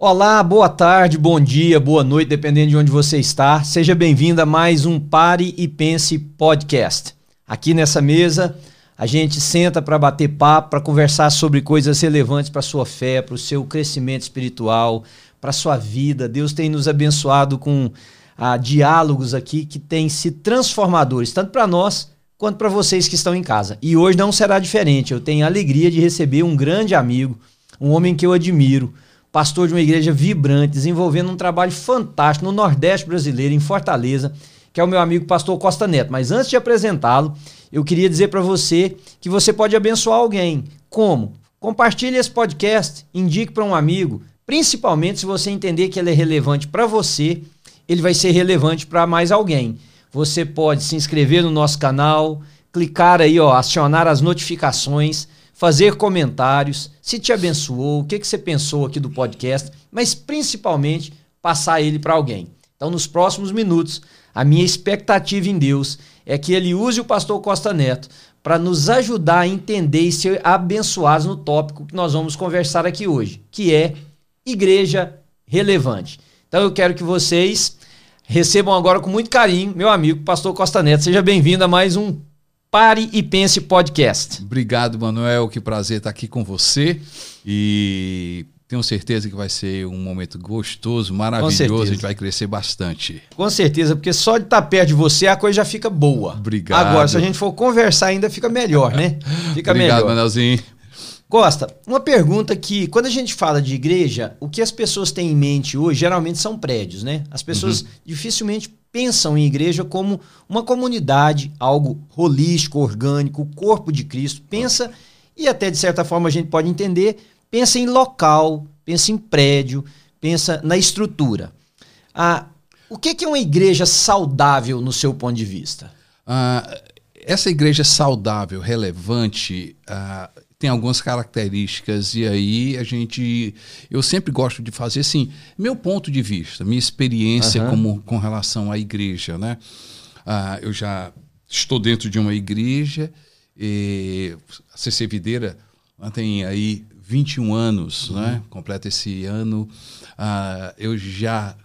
Olá, boa tarde, bom dia, boa noite, dependendo de onde você está. Seja bem-vindo a mais um Pare e Pense podcast. Aqui nessa mesa, a gente senta para bater papo, para conversar sobre coisas relevantes para a sua fé, para o seu crescimento espiritual, para a sua vida. Deus tem nos abençoado com ah, diálogos aqui que têm sido transformadores, tanto para nós quanto para vocês que estão em casa. E hoje não será diferente. Eu tenho a alegria de receber um grande amigo, um homem que eu admiro pastor de uma igreja vibrante, desenvolvendo um trabalho fantástico no Nordeste brasileiro, em Fortaleza, que é o meu amigo pastor Costa Neto. Mas antes de apresentá-lo, eu queria dizer para você que você pode abençoar alguém. Como? Compartilhe esse podcast, indique para um amigo, principalmente se você entender que ele é relevante para você, ele vai ser relevante para mais alguém. Você pode se inscrever no nosso canal, clicar aí, ó, acionar as notificações fazer comentários, se te abençoou, o que, que você pensou aqui do podcast, mas principalmente passar ele para alguém. Então, nos próximos minutos, a minha expectativa em Deus é que ele use o pastor Costa Neto para nos ajudar a entender e ser abençoados no tópico que nós vamos conversar aqui hoje, que é igreja relevante. Então, eu quero que vocês recebam agora com muito carinho meu amigo pastor Costa Neto. Seja bem-vindo a mais um Pare e Pense Podcast. Obrigado, Manuel. Que prazer estar aqui com você. E tenho certeza que vai ser um momento gostoso, maravilhoso. A gente vai crescer bastante. Com certeza, porque só de estar perto de você a coisa já fica boa. Obrigado. Agora, se a gente for conversar, ainda fica melhor, né? Fica Obrigado, melhor. Manuelzinho. Costa, uma pergunta que, quando a gente fala de igreja, o que as pessoas têm em mente hoje geralmente são prédios, né? As pessoas uhum. dificilmente pensam em igreja como uma comunidade, algo holístico, orgânico, o corpo de Cristo. Pensa, e até de certa forma a gente pode entender, pensa em local, pensa em prédio, pensa na estrutura. Ah, o que é uma igreja saudável no seu ponto de vista? Ah, essa igreja saudável, relevante, ah, tem algumas características e aí a gente eu sempre gosto de fazer assim meu ponto de vista minha experiência uhum. como com relação à igreja né ah, eu já estou dentro de uma igreja e a CC Videira tem aí 21 anos uhum. né completa esse ano ah, eu já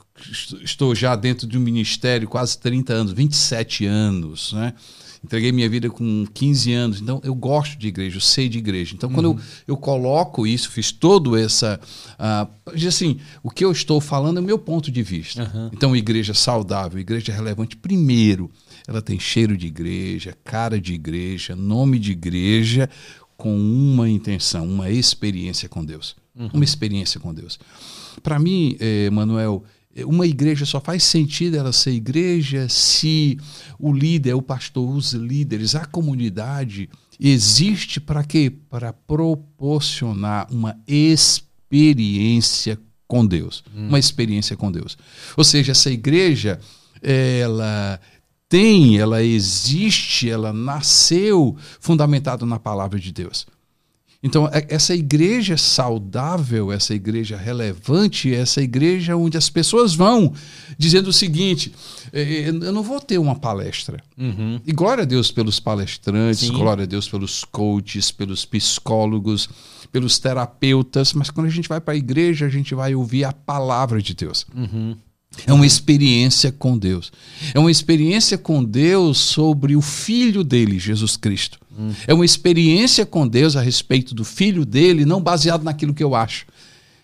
estou já dentro de um ministério quase 30 anos 27 anos né Entreguei minha vida com 15 anos, então eu gosto de igreja, eu sei de igreja. Então, quando eu, uhum. eu coloco isso, fiz todo essa. Uh, assim, o que eu estou falando é o meu ponto de vista. Uhum. Então, igreja saudável, igreja relevante, primeiro, ela tem cheiro de igreja, cara de igreja, nome de igreja, com uma intenção, uma experiência com Deus. Uhum. Uma experiência com Deus. Para mim, eh, Manuel, uma igreja só faz sentido ela ser igreja se o líder, o pastor, os líderes, a comunidade existe para quê? Para proporcionar uma experiência com Deus, hum. uma experiência com Deus. Ou seja, essa igreja ela tem, ela existe, ela nasceu fundamentado na palavra de Deus. Então, é, essa igreja saudável, essa igreja relevante, essa igreja onde as pessoas vão dizendo o seguinte: é, é, eu não vou ter uma palestra. Uhum. E glória a Deus pelos palestrantes, Sim. glória a Deus pelos coaches, pelos psicólogos, pelos terapeutas, mas quando a gente vai para a igreja, a gente vai ouvir a palavra de Deus. Uhum. É uma experiência com Deus. É uma experiência com Deus sobre o Filho dele, Jesus Cristo. Hum. É uma experiência com Deus a respeito do Filho dele, não baseado naquilo que eu acho,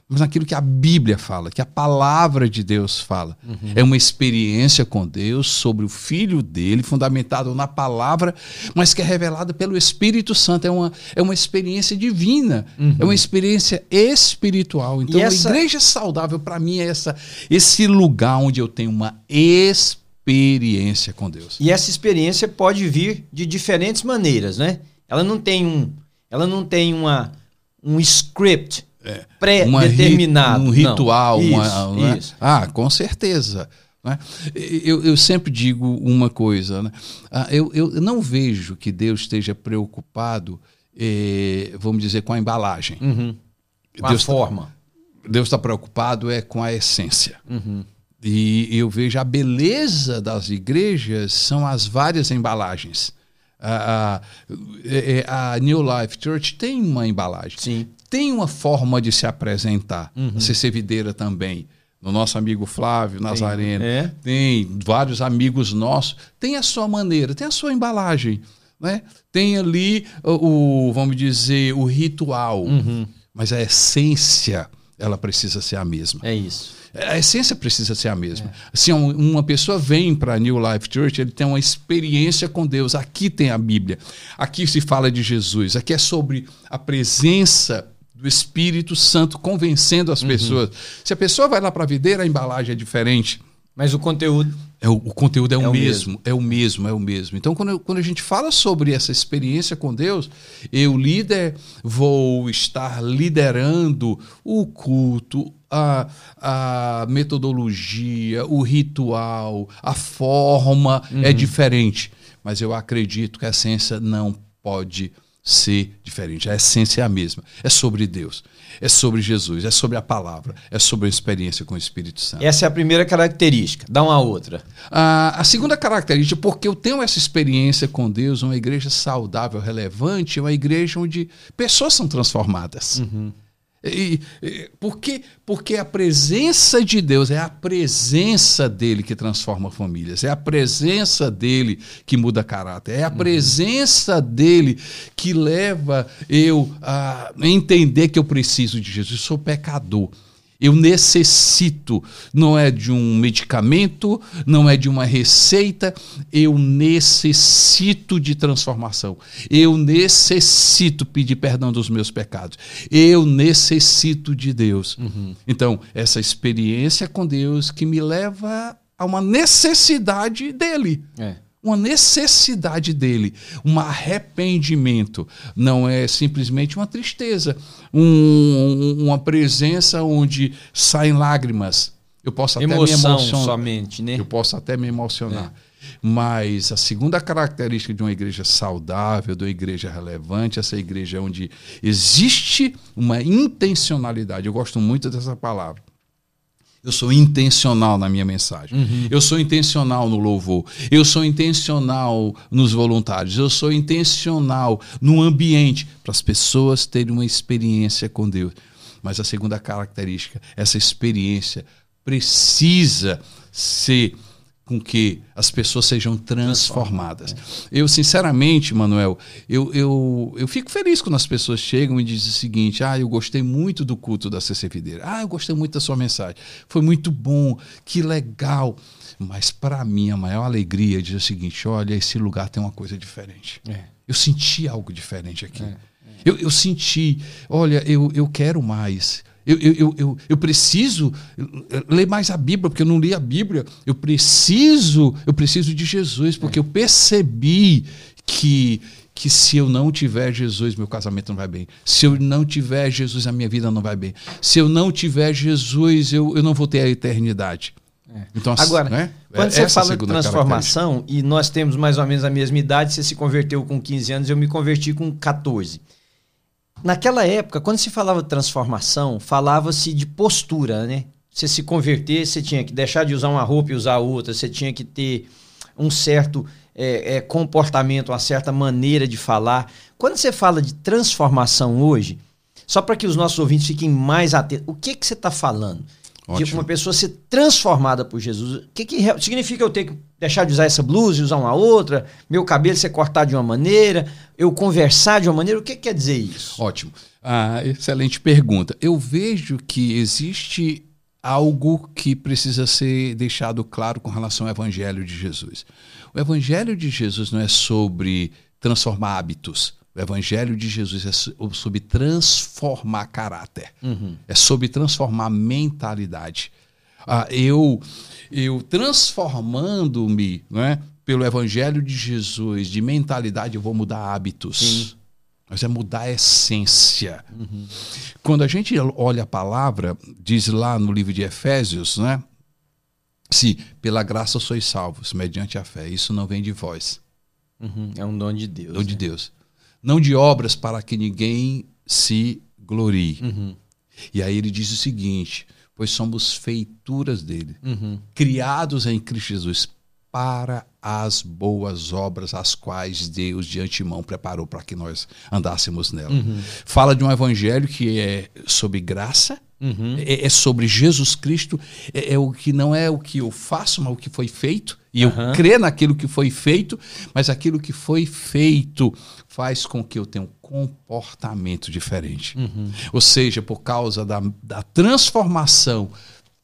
mas naquilo que a Bíblia fala, que a palavra de Deus fala. Uhum. É uma experiência com Deus sobre o Filho dele, fundamentado na palavra, mas que é revelada pelo Espírito Santo. É uma, é uma experiência divina, uhum. é uma experiência espiritual. Então, essa... a igreja saudável, para mim, é essa, esse lugar onde eu tenho uma experiência com Deus. E essa experiência pode vir de diferentes maneiras, né? Ela não tem um, ela não tem uma, um script é, pré-determinado. Um ritual. Não, uma, isso, né? Ah, com certeza. Né? Eu, eu, sempre digo uma coisa: né? ah, eu, eu não vejo que Deus esteja preocupado, eh, vamos dizer, com a embalagem. Uhum. Com Deus a tá forma. Tá, Deus está preocupado é com a essência. Uhum. E eu vejo a beleza das igrejas são as várias embalagens. A, a, é, é, a New Life Church tem uma embalagem. Sim. Tem uma forma de se apresentar. Uhum. A CC Videira também. No nosso amigo Flávio Nazareno. Tem, é. tem vários amigos nossos. Tem a sua maneira, tem a sua embalagem. Né? Tem ali o, o vamos dizer, o ritual. Uhum. Mas a essência, ela precisa ser a mesma. É isso. A essência precisa ser a mesma. É. Se uma pessoa vem para a New Life Church, ele tem uma experiência com Deus. Aqui tem a Bíblia. Aqui se fala de Jesus. Aqui é sobre a presença do Espírito Santo convencendo as uhum. pessoas. Se a pessoa vai lá para a videira, a embalagem é diferente. Mas o conteúdo. É o, o conteúdo é, é o, mesmo, mesmo, é o mesmo, é o mesmo. Então, quando, eu, quando a gente fala sobre essa experiência com Deus, eu, líder, vou estar liderando o culto, a, a metodologia, o ritual, a forma é uhum. é diferente. Mas eu acredito que a essência não pode ser diferente. A essência é a mesma. É sobre Deus, é sobre Jesus, é sobre a palavra, é sobre a experiência com o Espírito Santo. Essa é a primeira característica. Dá uma outra. a segunda característica, porque eu tenho essa experiência com Deus, uma igreja saudável, relevante, uma igreja onde pessoas são transformadas. Uhum. E, e, porque, porque a presença de Deus é a presença dele que transforma famílias, é a presença dele que muda caráter, é a uhum. presença dele que leva eu a entender que eu preciso de Jesus. Eu sou pecador. Eu necessito, não é de um medicamento, não é de uma receita, eu necessito de transformação. Eu necessito pedir perdão dos meus pecados. Eu necessito de Deus. Uhum. Então, essa experiência com Deus que me leva a uma necessidade dele. É uma necessidade dele, um arrependimento. Não é simplesmente uma tristeza, um, uma presença onde saem lágrimas. Eu posso até Emoção me emocionar. somente, né? Eu posso até me emocionar. É. Mas a segunda característica de uma igreja saudável, de uma igreja relevante, essa igreja onde existe uma intencionalidade. Eu gosto muito dessa palavra. Eu sou intencional na minha mensagem. Uhum. Eu sou intencional no louvor. Eu sou intencional nos voluntários. Eu sou intencional no ambiente para as pessoas terem uma experiência com Deus. Mas a segunda característica, essa experiência precisa ser com que as pessoas sejam transformadas. Eu, sinceramente, Manuel, eu, eu, eu fico feliz quando as pessoas chegam e dizem o seguinte: ah, eu gostei muito do culto da CC Videira. Ah, eu gostei muito da sua mensagem. Foi muito bom, que legal. Mas para mim, a maior alegria é dizer o seguinte: olha, esse lugar tem uma coisa diferente. É. Eu senti algo diferente aqui. É. É. Eu, eu senti, olha, eu, eu quero mais. Eu, eu, eu, eu preciso ler mais a Bíblia, porque eu não li a Bíblia. Eu preciso, eu preciso de Jesus, porque eu percebi que que se eu não tiver Jesus, meu casamento não vai bem. Se eu não tiver Jesus, a minha vida não vai bem. Se eu não tiver Jesus, eu, eu não vou ter a eternidade. É. Então, Agora, né? quando é você fala de transformação, e nós temos mais ou menos a mesma idade, você se converteu com 15 anos, eu me converti com 14. Naquela época, quando se falava de transformação, falava-se de postura, né? Você se converter, você tinha que deixar de usar uma roupa e usar outra, você tinha que ter um certo é, é, comportamento, uma certa maneira de falar. Quando você fala de transformação hoje, só para que os nossos ouvintes fiquem mais atentos, o que, que você está falando? Ótimo. De uma pessoa ser transformada por Jesus. O que, que significa eu ter que deixar de usar essa blusa e usar uma outra? Meu cabelo ser cortado de uma maneira? Eu conversar de uma maneira? O que, que quer dizer isso? Ótimo. Ah, excelente pergunta. Eu vejo que existe algo que precisa ser deixado claro com relação ao Evangelho de Jesus. O Evangelho de Jesus não é sobre transformar hábitos. O Evangelho de Jesus é sobre transformar caráter, uhum. é sobre transformar mentalidade. Ah, eu, eu transformando-me né, pelo Evangelho de Jesus de mentalidade, eu vou mudar hábitos. Sim. Mas é mudar a essência. Uhum. Quando a gente olha a palavra, diz lá no livro de Efésios, né? Se pela graça sois salvos, mediante a fé. Isso não vem de vós. Uhum. É um dom de Deus. Dom né? de Deus não de obras para que ninguém se glorie. Uhum. E aí ele diz o seguinte: pois somos feituras dele, uhum. criados em Cristo Jesus para as boas obras, as quais Deus de antemão preparou para que nós andássemos nela. Uhum. Fala de um evangelho que é sobre graça, uhum. é, é, sobre Jesus Cristo, é, é, o que não é o que eu faço, mas o que foi feito. E uhum. eu creio naquilo que foi feito, mas aquilo que foi feito faz com que eu tenha um comportamento diferente. Uhum. Ou seja, por causa da, da transformação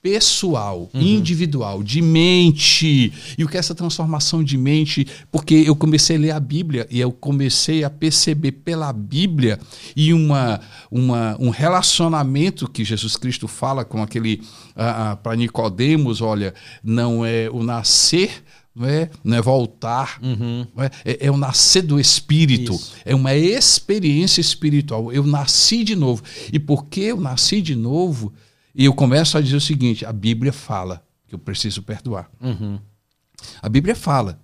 pessoal, uhum. individual, de mente. E o que é essa transformação de mente? Porque eu comecei a ler a Bíblia e eu comecei a perceber pela Bíblia e uma, uma, um relacionamento que Jesus Cristo fala com aquele uh, uh, para Nicodemos, olha, não é o nascer não é, não é voltar, uhum. não é, é, é, o nascer do Espírito, Isso. é uma experiência espiritual. Eu nasci de novo. E porque eu nasci de novo, e eu começo a dizer o seguinte: a Bíblia fala que eu preciso perdoar. Uhum. A Bíblia fala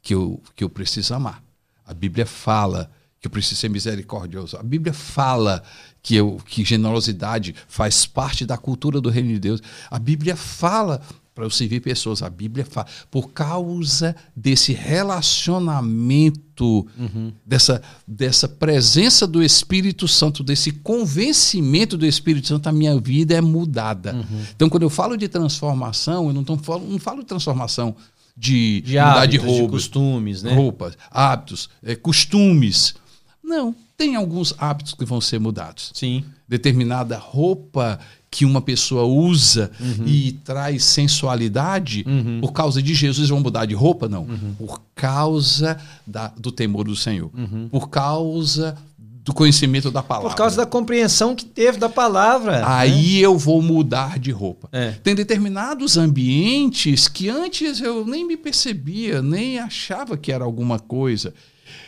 que eu, que eu preciso amar. A Bíblia fala que eu preciso ser misericordioso. A Bíblia fala que, eu, que generosidade faz parte da cultura do reino de Deus. A Bíblia fala para eu servir pessoas. A Bíblia fala, por causa desse relacionamento, uhum. dessa, dessa presença do Espírito Santo, desse convencimento do Espírito Santo, a minha vida é mudada. Uhum. Então, quando eu falo de transformação, eu não, tô, não falo de transformação de, de mudar de roupas, de costumes, né? roupas, hábitos, é, costumes. Não, tem alguns hábitos que vão ser mudados. Sim. Determinada roupa que uma pessoa usa uhum. e traz sensualidade, uhum. por causa de Jesus vão mudar de roupa? Não. Uhum. Por causa da, do temor do Senhor. Uhum. Por causa do conhecimento da palavra. Por causa da compreensão que teve da palavra. Né? Aí né? eu vou mudar de roupa. É. Tem determinados ambientes que antes eu nem me percebia, nem achava que era alguma coisa.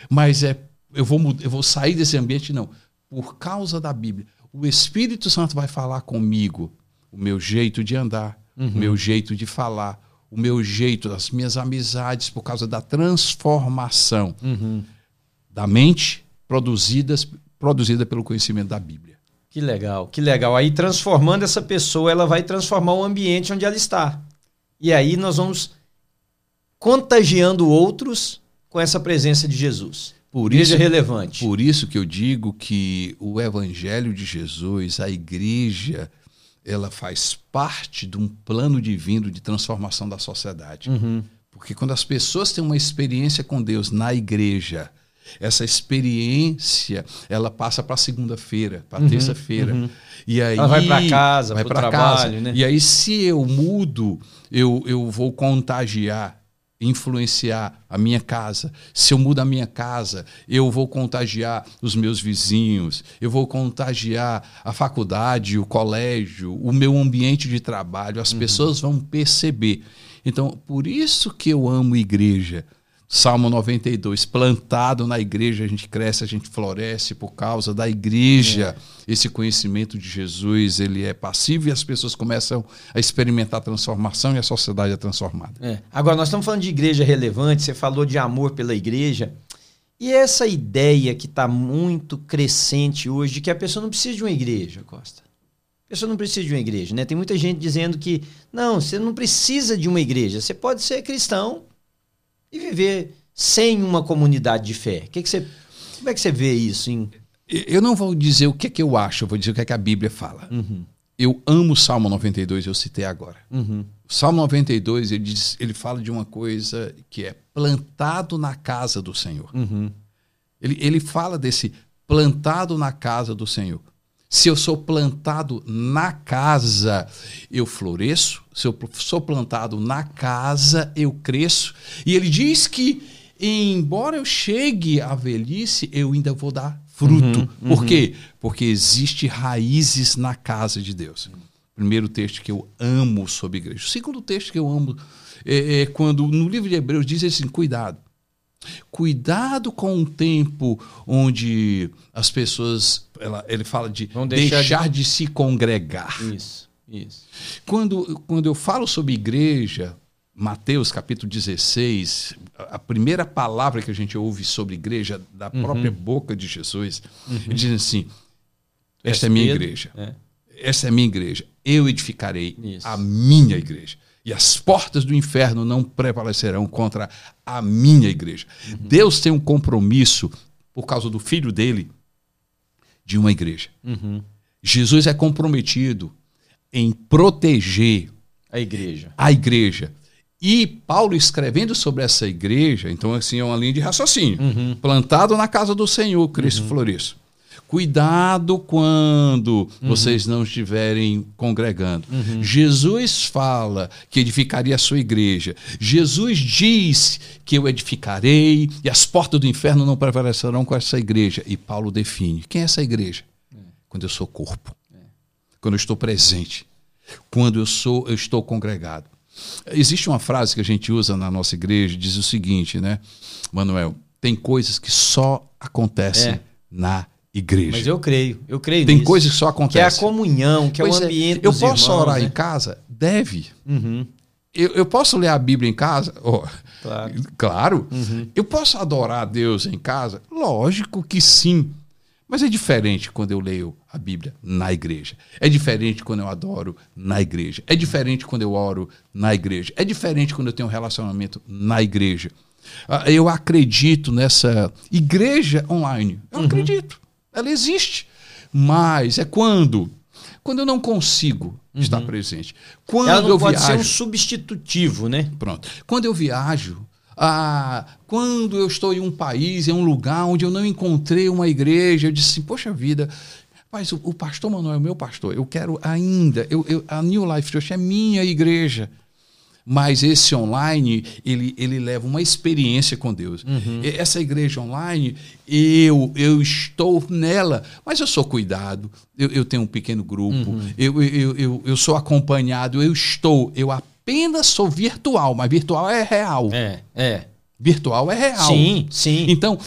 Mas é, eu, vou, eu vou sair desse ambiente, não. Por causa da Bíblia o Espírito Santo vai falar comigo o meu jeito de andar, uhum. o meu jeito de falar, o meu jeito, as minhas amizades, por causa da transformação uhum. da mente produzidas, produzida pelo conhecimento da Bíblia. Que legal, que legal. Aí transformando essa pessoa, ela vai transformar o ambiente onde ela está. E aí nós vamos contagiando outros com essa presença de Jesus. Por igreja isso, relevante. Por isso que eu digo que o Evangelho de Jesus, a igreja, ela faz parte de um plano divino de transformação da sociedade. Uhum. Porque quando as pessoas têm uma experiência com Deus na igreja, essa experiência ela passa para segunda-feira, para uhum, terça-feira. Uhum. E aí ela vai para casa, vai para casa. Né? E aí se eu mudo, eu, eu vou contagiar influenciar a minha casa. Se eu mudo a minha casa, eu vou contagiar os meus vizinhos, eu vou contagiar a faculdade, o colégio, o meu ambiente de trabalho. As uhum. pessoas vão perceber. Então, por isso que eu amo igreja. Salmo 92, plantado na igreja, a gente cresce, a gente floresce por causa da igreja. É. Esse conhecimento de Jesus, ele é passivo e as pessoas começam a experimentar a transformação e a sociedade é transformada. É. Agora, nós estamos falando de igreja relevante, você falou de amor pela igreja. E essa ideia que está muito crescente hoje de que a pessoa não precisa de uma igreja, Costa. A pessoa não precisa de uma igreja, né? Tem muita gente dizendo que, não, você não precisa de uma igreja. Você pode ser cristão e viver sem uma comunidade de fé? Que que você, como é que você vê isso? Eu não vou dizer o que, é que eu acho, eu vou dizer o que, é que a Bíblia fala. Uhum. Eu amo o Salmo 92, eu citei agora. Uhum. O Salmo 92, ele, diz, ele fala de uma coisa que é plantado na casa do Senhor. Uhum. Ele, ele fala desse plantado na casa do Senhor. Se eu sou plantado na casa, eu floresço. Se eu sou plantado na casa, eu cresço. E ele diz que, embora eu chegue à velhice, eu ainda vou dar fruto. Uhum, uhum. Por quê? Porque existe raízes na casa de Deus. Primeiro texto que eu amo sobre igreja. O segundo texto que eu amo é, é quando no livro de Hebreus diz assim: cuidado. Cuidado com um tempo onde as pessoas. Ela, ele fala de deixar, deixar de... de... se congregar. Isso, isso. Quando, quando eu falo sobre igreja, Mateus capítulo 16, a primeira palavra que a gente ouve sobre igreja da uhum. própria boca de Jesus, uhum. ele diz assim: Esta é minha igreja. É. Esta é minha igreja. Eu edificarei Isso. a minha igreja. e as portas do inferno não prevalecerão contra a minha igreja. Uhum. Deus tem um compromisso, por causa do filho dele, de uma igreja. Uhum. Jesus é comprometido em proteger a igreja. A igreja. E Paulo escrevendo sobre essa igreja, então assim é uma linha de raciocínio, uhum. plantado na casa do Senhor, Cristo uhum. Floresço. Cuidado quando uhum. vocês não estiverem congregando. Uhum. Jesus fala que edificaria a sua igreja. Jesus diz que eu edificarei e as portas do inferno não prevalecerão com essa igreja. E Paulo define: quem é essa igreja? É. Quando eu sou corpo. É. Quando eu estou presente. Quando eu sou, eu estou congregado. Existe uma frase que a gente usa na nossa igreja, diz o seguinte, né, Manuel? Tem coisas que só acontecem é. na igreja igreja. Mas eu creio, eu creio Tem nisso. coisas que só acontecem. Que é a comunhão, que pois é o ambiente é. Eu posso irmãos, orar né? em casa? Deve. Uhum. Eu, eu, posso ler a Bíblia em casa? Oh, claro. claro. Uhum. Eu posso adorar a Deus em casa? Lógico que sim. Mas é diferente quando eu leio a Bíblia na igreja. É diferente quando eu adoro na igreja. É diferente quando eu oro na igreja. É diferente quando eu tenho um relacionamento na igreja. Ah, eu acredito nessa igreja online. Eu uhum. acredito. Ela existe. Mas é quando? Quando eu não consigo uhum. estar presente. Quando Ela não eu pode viajo, ser um substitutivo, né? Pronto. Quando eu viajo, ah, quando eu estou em um país, em um lugar onde eu não encontrei uma igreja, eu disse assim, poxa vida, mas o, o pastor Manuel é meu pastor, eu quero ainda, eu, eu, a New Life Church é minha igreja mas esse online ele, ele leva uma experiência com Deus. Uhum. Essa igreja online, eu eu estou nela, mas eu sou cuidado, eu, eu tenho um pequeno grupo, uhum. eu, eu, eu, eu sou acompanhado, eu estou, eu apenas sou virtual, mas virtual é real. É, é. Virtual é real. Sim, sim. Então,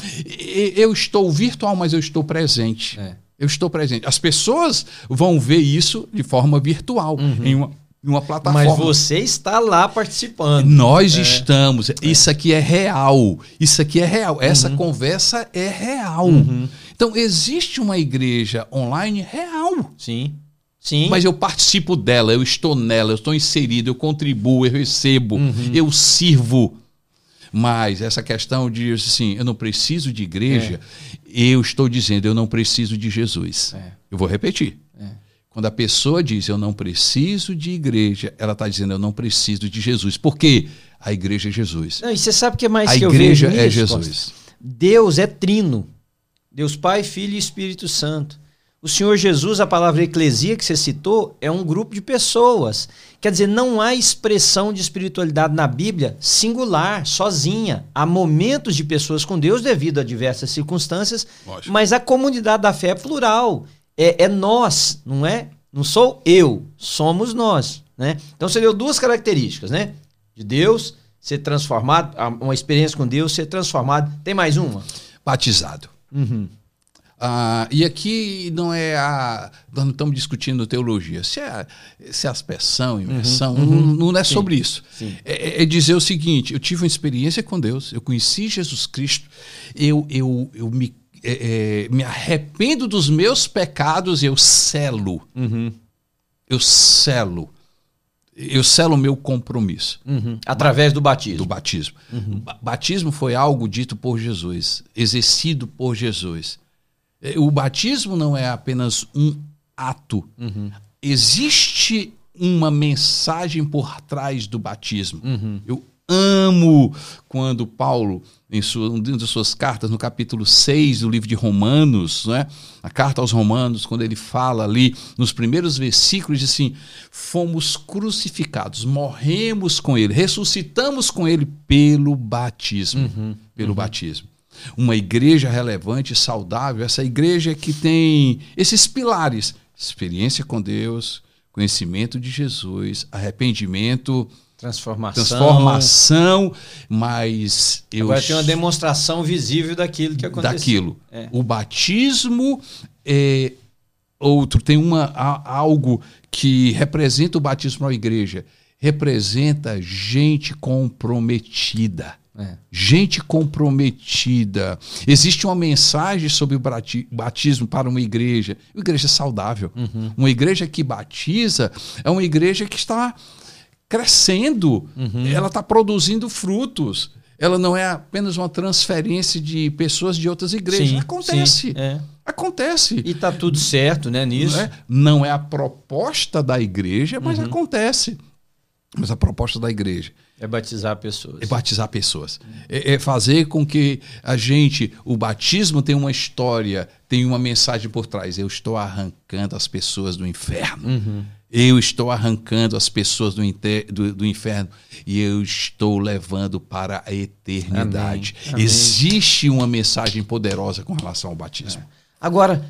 eu estou virtual, mas eu estou presente. É. Eu estou presente. As pessoas vão ver isso de forma virtual, uhum. em uma uma plataforma. Mas você está lá participando. Nós é. estamos. Isso aqui é real. Isso aqui é real. Essa uhum. conversa é real. Uhum. Então, existe uma igreja online real. Sim. Sim. Mas eu participo dela, eu estou nela, eu estou inserido, eu contribuo, eu recebo, uhum. eu sirvo. Mas essa questão de assim, eu não preciso de igreja, é. eu estou dizendo, eu não preciso de Jesus. É. Eu vou repetir. Quando a pessoa diz eu não preciso de igreja, ela está dizendo eu não preciso de Jesus. Por quê? A igreja é Jesus. Não, e você sabe o que é mais a que eu vejo? A igreja é Jesus. Deus é trino. Deus Pai, Filho e Espírito Santo. O Senhor Jesus, a palavra eclesia que você citou, é um grupo de pessoas. Quer dizer, não há expressão de espiritualidade na Bíblia singular, sozinha. Há momentos de pessoas com Deus devido a diversas circunstâncias, Lógico. mas a comunidade da fé é plural é, é nós, não é? Não sou eu, somos nós. Né? Então você deu duas características, né? De Deus ser transformado, uma experiência com Deus ser transformado. Tem mais uma? Batizado. Uhum. Ah, e aqui não é a. Nós não estamos discutindo teologia. Se é, se é aspersão, inversão, uhum, uhum. Não, não, é Sim. sobre isso. É, é, dizer o seguinte: eu tive uma experiência com Deus, eu conheci Jesus Cristo, eu, eu, eu me é, é, me arrependo dos meus pecados e eu selo. Uhum. Eu selo. Eu selo o meu compromisso. Uhum. Através do batismo. Do batismo. Uhum. Batismo foi algo dito por Jesus, exercido por Jesus. É, o batismo não é apenas um ato. Uhum. Existe uma mensagem por trás do batismo. Uhum. Eu amo quando Paulo em sua, uma das suas cartas, no capítulo 6 do livro de Romanos, né? a carta aos Romanos, quando ele fala ali nos primeiros versículos, diz assim: fomos crucificados, morremos com ele, ressuscitamos com ele pelo batismo. Uhum, pelo uhum. batismo. Uma igreja relevante, saudável, essa igreja que tem esses pilares: experiência com Deus, conhecimento de Jesus, arrependimento Transformação. Transformação, mas eu. Agora tem uma demonstração visível daquilo que aconteceu. Daquilo. É. O batismo é outro, tem uma, algo que representa o batismo na igreja. Representa gente comprometida. É. Gente comprometida. Existe uma mensagem sobre o batismo para uma igreja. Uma igreja saudável. Uhum. Uma igreja que batiza é uma igreja que está crescendo, uhum. ela está produzindo frutos. Ela não é apenas uma transferência de pessoas de outras igrejas. Sim, Acontece. Sim, é. Acontece. E está tudo certo, né, nisso? Não é, não é a proposta da igreja, mas uhum. acontece. Mas a proposta da igreja é batizar pessoas. É batizar pessoas. É, é, fazer com que a gente, o batismo tem uma história, tem uma mensagem por trás. Eu estou arrancando as pessoas do inferno. Uhum. Eu estou arrancando as pessoas do, inter, do, do, inferno e eu estou levando para a eternidade. Amém. Amém. Existe uma mensagem poderosa com relação ao batismo. É. Agora,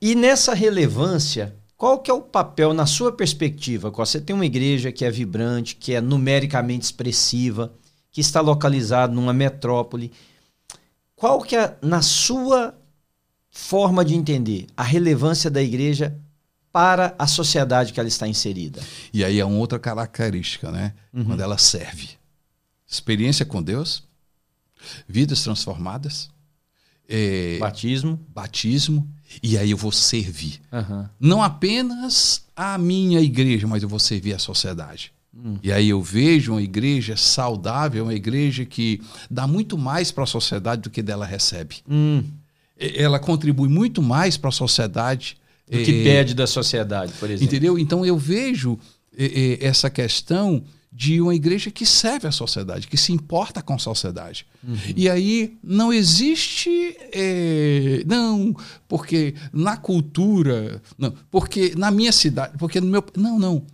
e nessa relevância, qual que é o papel, na sua perspectiva? Você tem uma igreja que é vibrante, que é numericamente expressiva, que está localizada numa metrópole. Qual que é, na sua forma de entender, a relevância da igreja para a sociedade que ela está inserida? E aí é uma outra característica, né? Uhum. Quando ela serve. Experiência com Deus, vidas transformadas, é, batismo. Batismo. E aí eu vou servir. Uhum. Não apenas a minha igreja, mas eu vou servir a sociedade. Hum. E aí eu vejo uma igreja saudável, uma igreja que dá muito mais para a sociedade do que dela recebe. Hum. Ela contribui muito mais para a sociedade. Do que é, pede da sociedade, por exemplo. Entendeu? Então eu vejo é, é, essa questão de uma igreja que serve a sociedade, que se importa com a sociedade. Uhum. E aí não existe. É, não, porque na cultura. Não, porque na minha cidade. Porque no meu. Não, não.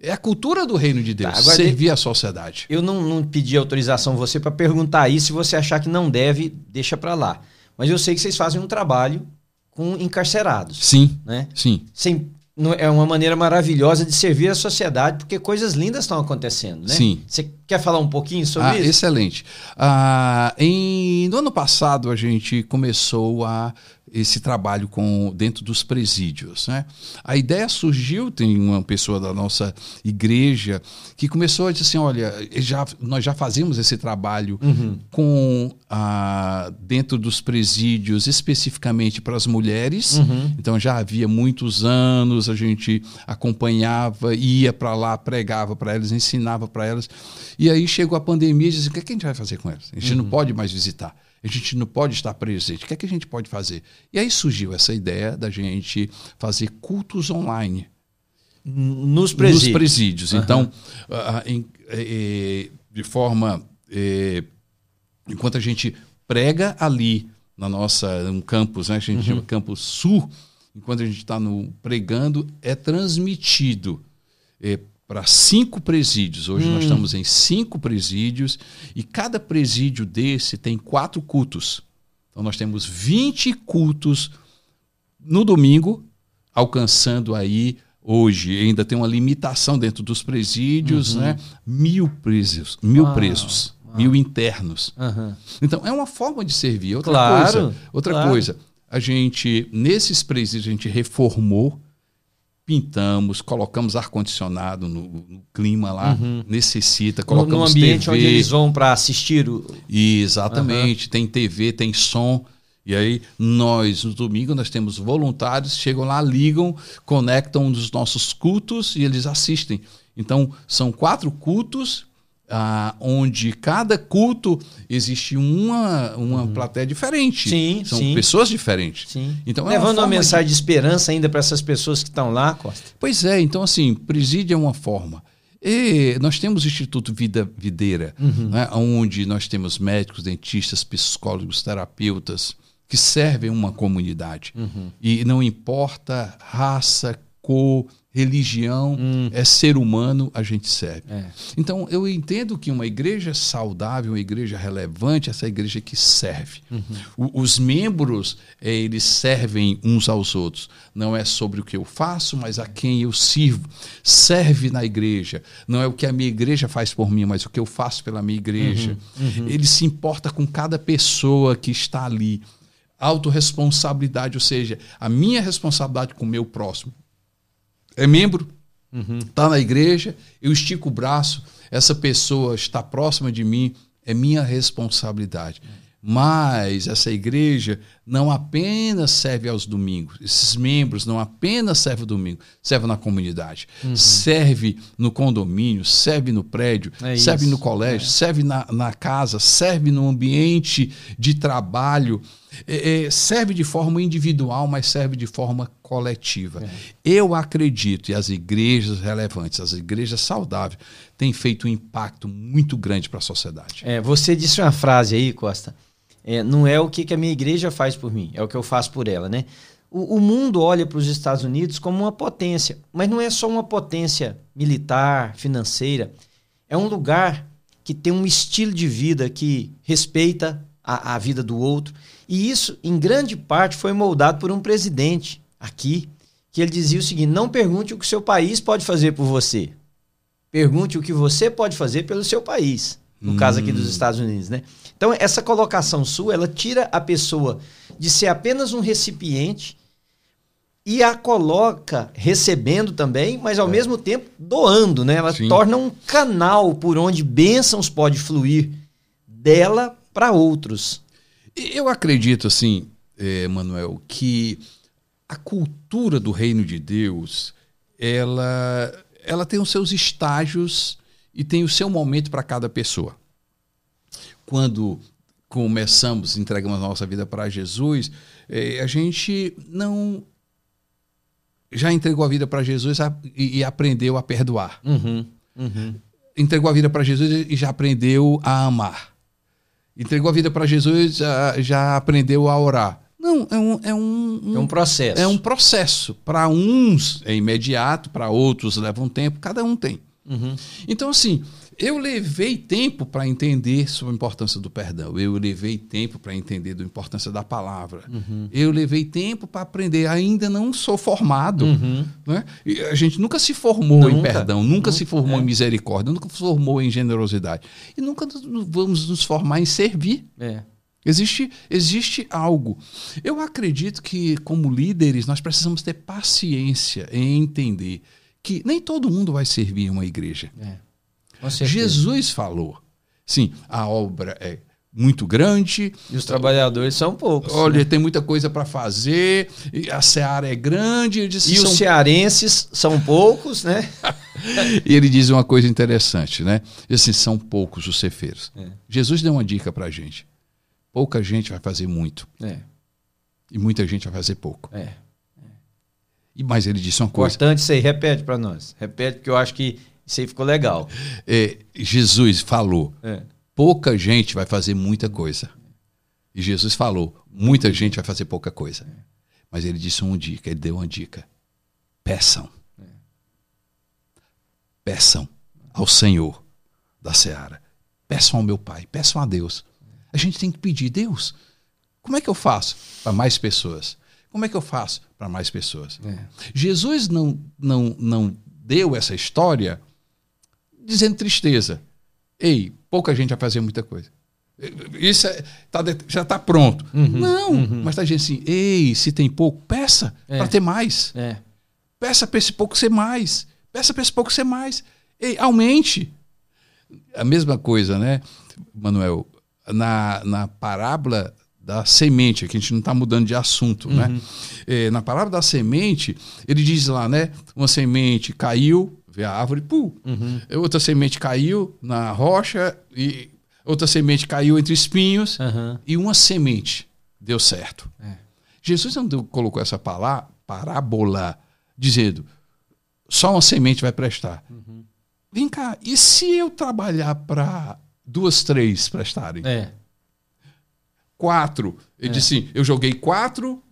É a cultura do reino de Deus, tá, agora servir a sociedade. Eu não, não pedi autorização você para perguntar isso. Se você achar que não deve, deixa para lá. Mas eu sei que vocês fazem um trabalho com encarcerados. Sim. Né? Sim. Sem é uma maneira maravilhosa de servir a sociedade, porque coisas lindas estão acontecendo, né? Sim. Você quer falar um pouquinho sobre ah, isso? Excelente. Ah, em, no ano passado, a gente começou a esse trabalho com dentro dos presídios. Né? A ideia surgiu, tem uma pessoa da nossa igreja que começou a dizer assim, olha, já, nós já fazíamos esse trabalho uhum. com ah, dentro dos presídios, especificamente para as mulheres. Uhum. Então já havia muitos anos, a gente acompanhava, ia para lá, pregava para elas, ensinava para elas. E aí chegou a pandemia e disse, o que, é que a gente vai fazer com elas? A gente uhum. não pode mais visitar. A gente não pode estar presente. O que é que a gente pode fazer? E aí surgiu essa ideia da gente fazer cultos online. Nos presídios. Nos presídios. Uhum. Então, em, eh, de forma. Eh, enquanto a gente prega ali na nossa um campus, né? a gente uhum. chama Campus Sul, enquanto a gente está pregando, é transmitido eh, para cinco presídios. Hoje hum. nós estamos em cinco presídios e cada presídio desse tem quatro cultos. Então nós temos 20 cultos no domingo, alcançando aí hoje ainda tem uma limitação dentro dos presídios, uhum. né? Mil presos, mil uau, presos, uau. mil internos. Uhum. Então é uma forma de servir. Outra claro, coisa, outra claro. coisa, a gente nesses presídios a gente reformou pintamos, colocamos ar-condicionado no, no, clima lá, uhum. necessita, colocamos no, no ambiente TV. onde eles vão para assistir o... Exatamente, uhum. tem TV, tem som. E aí nós, no domingo, nós temos voluntários, chegam lá, ligam, conectam um dos nossos cultos e eles assistem. Então, são quatro cultos ah, onde cada culto existe uma, uma uhum. plateia diferente. Sim, São sim. pessoas diferentes. Sim. Então, é Levando uma, uma mensagem de... de esperança ainda para essas pessoas que estão lá, Costa. Pois é, então assim, presídio é uma forma. E nós temos o Instituto Vida Videira, uhum. né, onde nós temos médicos, dentistas, psicólogos, terapeutas que servem uma comunidade. Uhum. E não importa raça, cor, religião, hum. é ser humano, a gente serve. É. Então, eu entendo que uma igreja saudável, uma igreja relevante, essa igreja que serve. Uhum. O, os membros, é, eles servem uns aos outros. Não é sobre o que eu faço, mas a quem eu sirvo. Serve na igreja. Não é o que a minha igreja faz por mim, mas o que eu faço pela minha igreja. Uhum. Uhum. Ele se importa com cada pessoa que está ali. Autoresponsabilidade, ou seja, a minha responsabilidade com o meu próximo é membro, está uhum. Tá na igreja, eu estico o braço, essa pessoa está próxima de mim, é minha responsabilidade. Mas essa igreja não apenas serve aos domingos, esses membros não apenas servem no domingo, serve na comunidade, uhum. serve no condomínio, serve no prédio, é serve no colégio, é. serve na, na, casa, serve no ambiente de trabalho, é, é serve de forma individual, mas serve de forma coletiva. É. Eu acredito, e as igrejas relevantes, as igrejas saudáveis, têm feito um impacto muito grande para a sociedade. É, você disse uma frase aí, Costa é, não é o que, que a minha igreja faz por mim, é o que eu faço por ela, né? O, o mundo olha para os Estados Unidos como uma potência, mas não é só uma potência militar, financeira. É um lugar que tem um estilo de vida que respeita a, a vida do outro. E isso, em grande parte, foi moldado por um presidente aqui, que ele dizia o seguinte: não pergunte o que o seu país pode fazer por você. Pergunte o que você pode fazer pelo seu país. No hum. caso aqui dos hum. Estados Unidos, né? Então, essa colocação sua, ela tira a pessoa de ser apenas um recipiente e a coloca recebendo também, mas ao é. mesmo tempo doando, né? Ela Sim. torna um canal por onde bênçãos pode fluir dela para outros. Eu acredito, assim, eh, Manuel, que a cultura do reino de Deus, ela, ela tem os seus estágios e tem o seu momento para cada pessoa quando começamos, entregamos a nossa vida para Jesus, é, a gente não já entregou a vida para Jesus e, e, aprendeu a perdoar. Uhum, uhum. Entregou a vida para Jesus e já aprendeu a amar. Entregou a vida para Jesus já, já aprendeu a orar. Não, é um, é um, um, é um processo. É um processo. Para uns é imediato, para outros leva um tempo, cada um tem. Uhum. Então, assim, eu levei tempo para entender sobre a importância do perdão. Eu levei tempo para entender da importância da palavra. Uhum. Eu levei tempo para aprender. Ainda não sou formado. Uhum. Né? a gente nunca se formou nunca. em perdão, nunca, nunca se formou é. em misericórdia, nunca se formou em generosidade. E nunca vamos nos formar em servir. É. Existe, existe algo. Eu acredito que, como líderes, nós precisamos ter paciência em entender que nem todo mundo vai servir uma igreja. É. Jesus falou. Sim, a obra é muito grande. E os trabalhadores são poucos. Olha, né? tem muita coisa para fazer, a seara é grande. Disse, e são... os cearenses são poucos, né? e ele diz uma coisa interessante, né? Diz assim, são poucos os cefeiros. É. Jesus deu uma dica para a gente. Pouca gente vai fazer muito. É. E muita gente vai fazer pouco. É. E, mas ele disse uma coisa. Importante isso aí, repete para nós. Repete, porque eu acho que isso aí ficou legal. É, Jesus falou: é. pouca gente vai fazer muita coisa. E Jesus falou: muita gente vai fazer pouca coisa. É. Mas ele disse uma dica, ele deu uma dica. Peçam. Peçam ao Senhor da seara. Peçam ao meu Pai, peçam a Deus. A gente tem que pedir, Deus, como é que eu faço para mais pessoas? Como é que eu faço para mais pessoas? É. Jesus não, não, não deu essa história dizendo tristeza. Ei, pouca gente vai fazer muita coisa. Isso é, tá, já está pronto. Uhum, não, uhum. mas está dizendo assim: ei, se tem pouco, peça é. para ter mais. É. Peça para esse pouco ser mais. Peça para esse pouco ser mais. Ei, aumente. A mesma coisa, né, Manuel? Na, na parábola da semente, que a gente não está mudando de assunto, né? uhum. né? É, na parábola da semente, ele diz lá, né? Uma semente caiu, vê a árvore, pu. Uhum. Outra semente caiu na rocha e outra semente caiu entre espinhos uhum. e uma semente deu certo. É. Jesus não colocou essa palavra, parábola dizendo só uma semente vai prestar. Uhum. Vem cá, e se eu trabalhar para duas, três prestarem? É. Quatro. Ele é. disse assim, eu joguei quatro,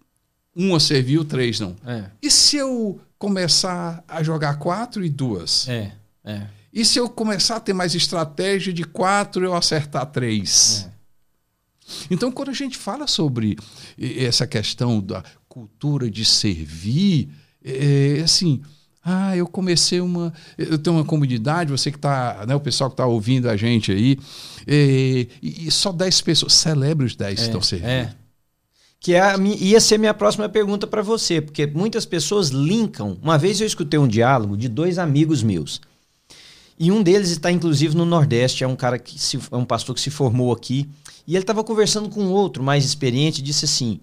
uma serviu, três não. É. E se eu começar a jogar quatro e duas? É, é. E se eu começar a ter mais estratégia de quatro, eu acertar três? É. Então, quando a gente fala sobre essa questão da cultura de servir, é, assim, ah, eu comecei uma. Eu tenho uma comunidade, você que está, né, o pessoal que está ouvindo a gente aí, é, e, e, só 10 pessoas. Celebre os 10 que estão servindo. É que é a, ia ser minha próxima pergunta para você, porque muitas pessoas linkam. Uma vez eu escutei um diálogo de dois amigos meus. E um deles está, inclusive, no Nordeste. É um cara que se, é um pastor que se formou aqui. E ele estava conversando com outro mais experiente e disse assim: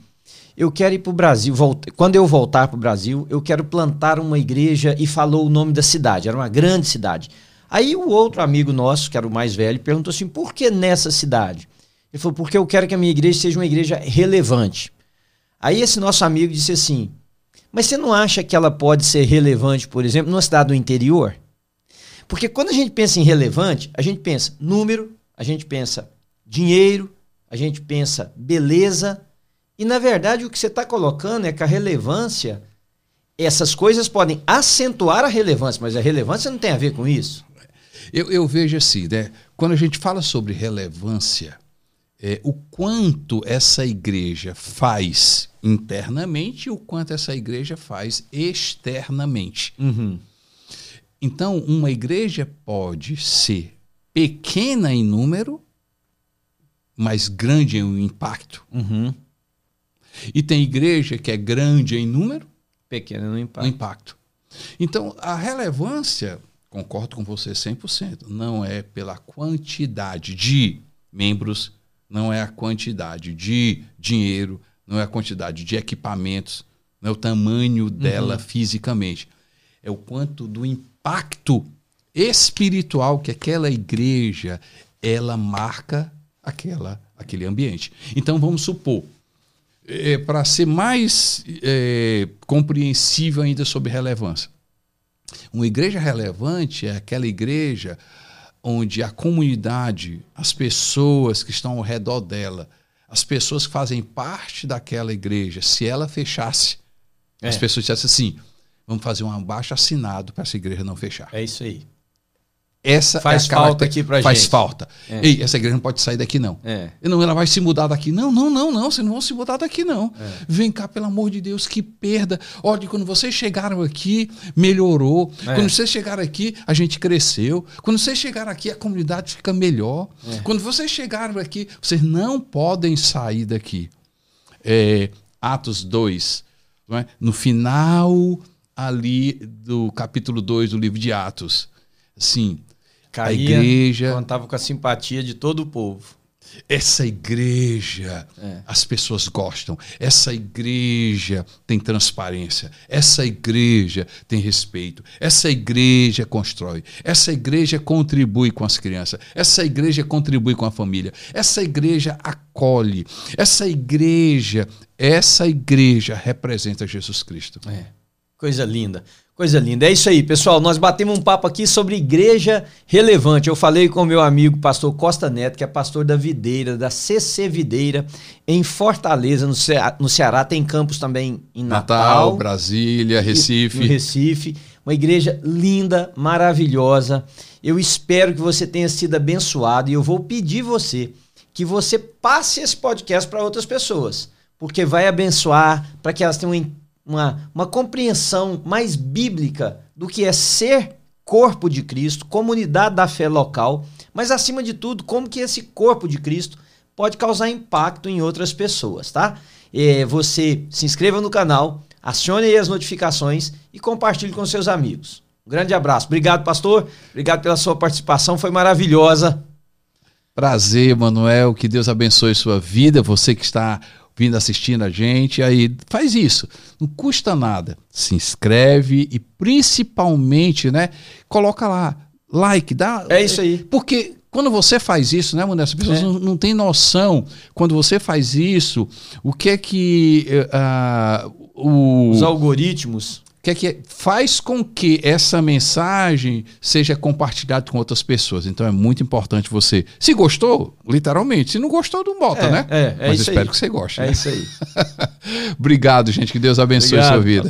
Eu quero ir para o Brasil. Volta, quando eu voltar para o Brasil, eu quero plantar uma igreja. E falou o nome da cidade. Era uma grande cidade. Aí o outro amigo nosso, que era o mais velho, perguntou assim: Por que nessa cidade? Ele falou: Porque eu quero que a minha igreja seja uma igreja relevante. Aí esse nosso amigo disse assim: Mas você não acha que ela pode ser relevante, por exemplo, numa cidade do interior? Porque quando a gente pensa em relevante, a gente pensa número, a gente pensa dinheiro, a gente pensa beleza. E na verdade o que você está colocando é que a relevância, essas coisas podem acentuar a relevância, mas a relevância não tem a ver com isso. Eu, eu vejo assim, né? Quando a gente fala sobre relevância, é, o quanto essa igreja faz internamente e o quanto essa igreja faz externamente. Uhum. Então, uma igreja pode ser pequena em número, mas grande em impacto. Uhum. E tem igreja que é grande em número, pequena no impacto. no impacto. Então, a relevância, concordo com você 100%, não é pela quantidade de membros, não é a quantidade de dinheiro, não é a quantidade de equipamentos, não é o tamanho dela uhum. fisicamente. É o quanto do impacto impacto espiritual que aquela igreja ela marca aquela aquele ambiente. Então vamos supor, é, para ser mais é, compreensível ainda sobre relevância, uma igreja relevante é aquela igreja onde a comunidade, as pessoas que estão ao redor dela, as pessoas que fazem parte daquela igreja, se ela fechasse, é. as pessoas dissessem assim: Vamos fazer um abaixo assinado para essa igreja não fechar. É isso aí. Essa faz é falta aqui para gente. Faz falta. É. Ei, essa igreja não pode sair daqui não. É. Não, ela vai se mudar daqui. Não, não, não, não. Vocês não vão se mudar daqui não. É. Vem cá, pelo amor de Deus, que perda. Olha, quando vocês chegaram aqui, melhorou. É. Quando vocês chegaram aqui, a gente cresceu. Quando vocês chegaram aqui, a comunidade fica melhor. É. Quando vocês chegaram aqui, vocês não podem sair daqui. É, Atos 2, é? no final ali do capítulo 2 do livro de Atos. Assim, Caía, a igreja. Contava com a simpatia de todo o povo. Essa igreja, é. as pessoas gostam. Essa igreja tem transparência. Essa igreja tem respeito. Essa igreja constrói. Essa igreja contribui com as crianças. Essa igreja contribui com a família. Essa igreja acolhe. Essa igreja, essa igreja representa Jesus Cristo. É. Coisa linda. Coisa linda. É isso aí, pessoal. Nós batemos um papo aqui sobre igreja relevante. Eu falei com meu amigo pastor Costa Neto, que é pastor da Videira, da CC Videira, em Fortaleza, no, Ceará. No Ceará. Tem campos também em Natal, Natal Brasília, Recife. No Recife. Uma igreja linda, maravilhosa. Eu espero que você tenha sido abençoado e eu vou pedir você que você passe esse podcast para outras pessoas, porque vai abençoar para que elas tenham um uma, uma compreensão mais bíblica do que é ser corpo de Cristo, comunidade da fé local, mas acima de tudo, como que esse corpo de Cristo pode causar impacto em outras pessoas, tá? É, você se inscreva no canal, acione aí as notificações e compartilhe com seus amigos. Um grande abraço. Obrigado, pastor. Obrigado pela sua participação, foi maravilhosa. Prazer, Manuel. Que Deus abençoe sua vida. Você que está vindo assistindo a gente, aí faz isso, não custa nada. Se inscreve e principalmente, né, coloca lá like, dá É isso aí. Porque quando você faz isso, né, Modesto? As pessoas é. não, não têm noção. Quando você faz isso, o que é que. Uh, o, Os algoritmos que é que faz com que essa mensagem seja compartilhada com outras pessoas. Então é muito importante você. Se gostou, literalmente. Se não gostou, não bota, é, né? É, é Mas isso espero aí. que você goste. É né? isso aí. Obrigado, gente. Que Deus abençoe Obrigado, a sua vida.